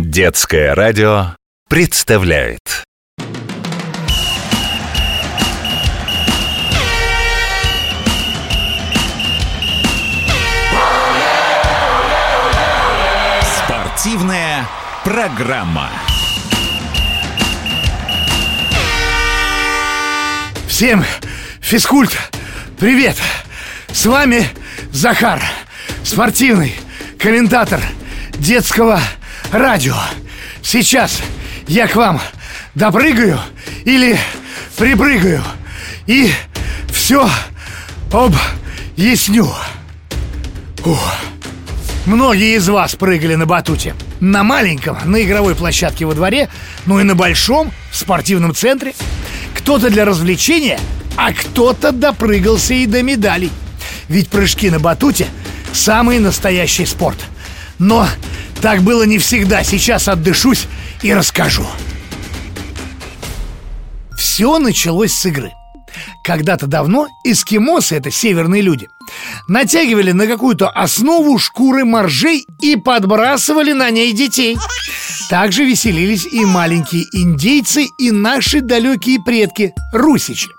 Детское радио представляет Спортивная программа. Всем физкульт, привет! С вами Захар, спортивный комментатор детского радио. Сейчас я к вам допрыгаю или припрыгаю и все объясню. Ух. Многие из вас прыгали на батуте. На маленьком, на игровой площадке во дворе, ну и на большом, в спортивном центре. Кто-то для развлечения, а кто-то допрыгался и до медалей. Ведь прыжки на батуте – самый настоящий спорт. Но так было не всегда. Сейчас отдышусь и расскажу. Все началось с игры. Когда-то давно эскимосы, это северные люди, натягивали на какую-то основу шкуры моржей и подбрасывали на ней детей. Также веселились и маленькие индейцы, и наши далекие предки – русичи.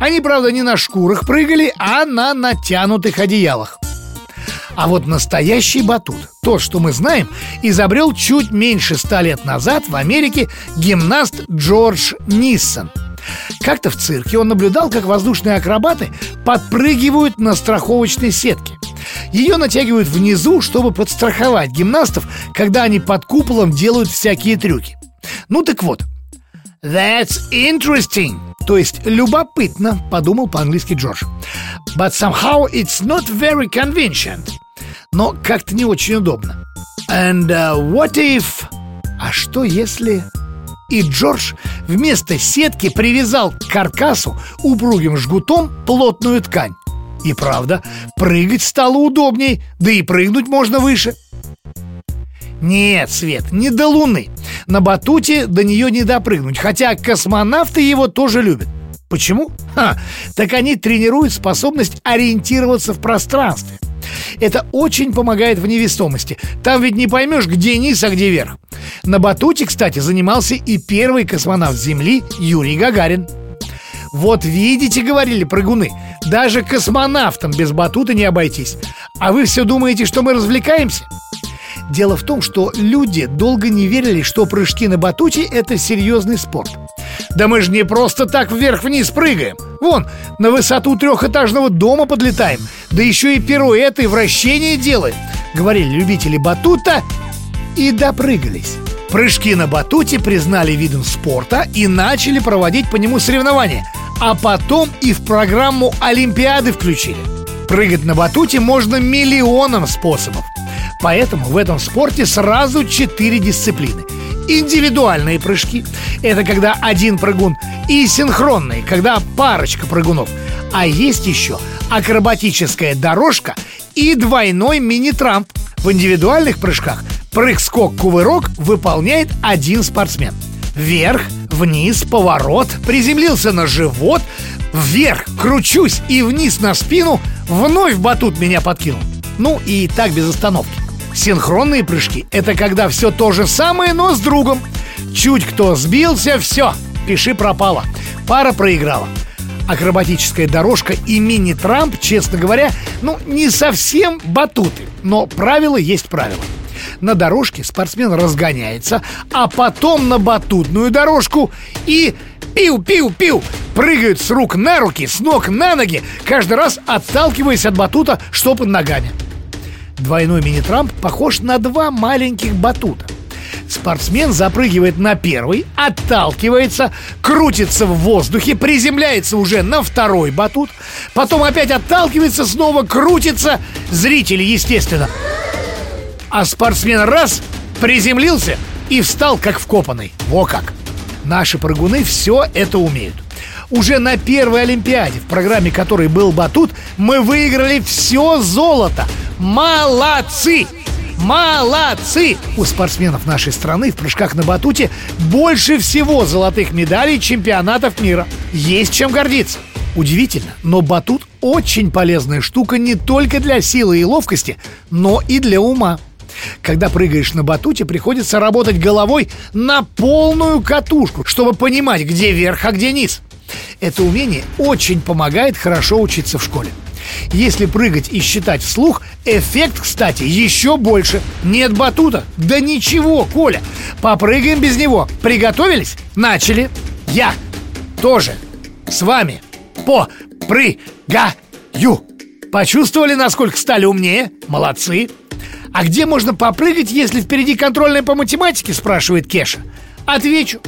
Они, правда, не на шкурах прыгали, а на натянутых одеялах. А вот настоящий батут, то, что мы знаем, изобрел чуть меньше ста лет назад в Америке гимнаст Джордж Ниссон. Как-то в цирке он наблюдал, как воздушные акробаты подпрыгивают на страховочной сетке. Ее натягивают внизу, чтобы подстраховать гимнастов, когда они под куполом делают всякие трюки. Ну так вот, That's interesting. То есть любопытно, подумал по-английски Джордж. But somehow it's not very convenient но как-то не очень удобно. And uh, what if... А что если... И Джордж вместо сетки привязал к каркасу упругим жгутом плотную ткань. И правда, прыгать стало удобней, да и прыгнуть можно выше. Нет, Свет, не до Луны. На батуте до нее не допрыгнуть, хотя космонавты его тоже любят. Почему? Ха, так они тренируют способность ориентироваться в пространстве – это очень помогает в невесомости. Там ведь не поймешь, где низ, а где верх. На батуте, кстати, занимался и первый космонавт Земли Юрий Гагарин. Вот видите, говорили прыгуны, даже космонавтам без батута не обойтись. А вы все думаете, что мы развлекаемся? Дело в том, что люди долго не верили, что прыжки на батуте – это серьезный спорт. Да мы же не просто так вверх-вниз прыгаем. Вон, на высоту трехэтажного дома подлетаем. Да еще и пируэты и вращения делаем. Говорили любители батута и допрыгались. Прыжки на батуте признали видом спорта и начали проводить по нему соревнования. А потом и в программу Олимпиады включили. Прыгать на батуте можно миллионом способов. Поэтому в этом спорте сразу четыре дисциплины – Индивидуальные прыжки – это когда один прыгун, и синхронные, когда парочка прыгунов. А есть еще акробатическая дорожка и двойной мини-трамп. В индивидуальных прыжках прыг-скок-кувырок выполняет один спортсмен. Вверх, вниз, поворот, приземлился на живот, вверх, кручусь и вниз на спину, вновь батут меня подкинул. Ну и так без остановки. Синхронные прыжки – это когда все то же самое, но с другом. Чуть кто сбился, все, пиши пропало. Пара проиграла. Акробатическая дорожка и мини-трамп, честно говоря, ну, не совсем батуты, но правило есть правило. На дорожке спортсмен разгоняется, а потом на батутную дорожку и пиу-пиу-пиу прыгают с рук на руки, с ног на ноги, каждый раз отталкиваясь от батута, что под ногами. Двойной мини-трамп похож на два маленьких батута. Спортсмен запрыгивает на первый, отталкивается, крутится в воздухе, приземляется уже на второй батут, потом опять отталкивается, снова крутится, зрители, естественно. А спортсмен раз, приземлился и встал как вкопанный. Во как! Наши прыгуны все это умеют. Уже на первой Олимпиаде, в программе которой был батут, мы выиграли все золото – Молодцы! Молодцы! У спортсменов нашей страны в прыжках на батуте больше всего золотых медалей чемпионатов мира. Есть чем гордиться. Удивительно, но батут очень полезная штука не только для силы и ловкости, но и для ума. Когда прыгаешь на батуте, приходится работать головой на полную катушку, чтобы понимать, где верх, а где низ. Это умение очень помогает хорошо учиться в школе. Если прыгать и считать вслух, эффект, кстати, еще больше. Нет батута? Да ничего, Коля. Попрыгаем без него. Приготовились? Начали. Я тоже с вами по прыгаю. Почувствовали, насколько стали умнее? Молодцы. А где можно попрыгать, если впереди контрольная по математике, спрашивает Кеша. Отвечу.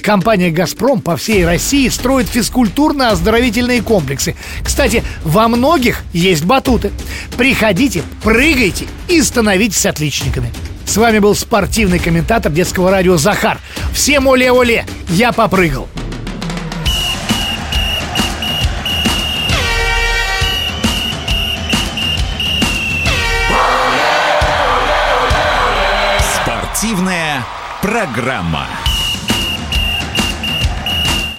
Компания «Газпром» по всей России строит физкультурно-оздоровительные комплексы. Кстати, во многих есть батуты. Приходите, прыгайте и становитесь отличниками. С вами был спортивный комментатор детского радио Захар. Всем оле-оле! Я попрыгал. Спортивная программа.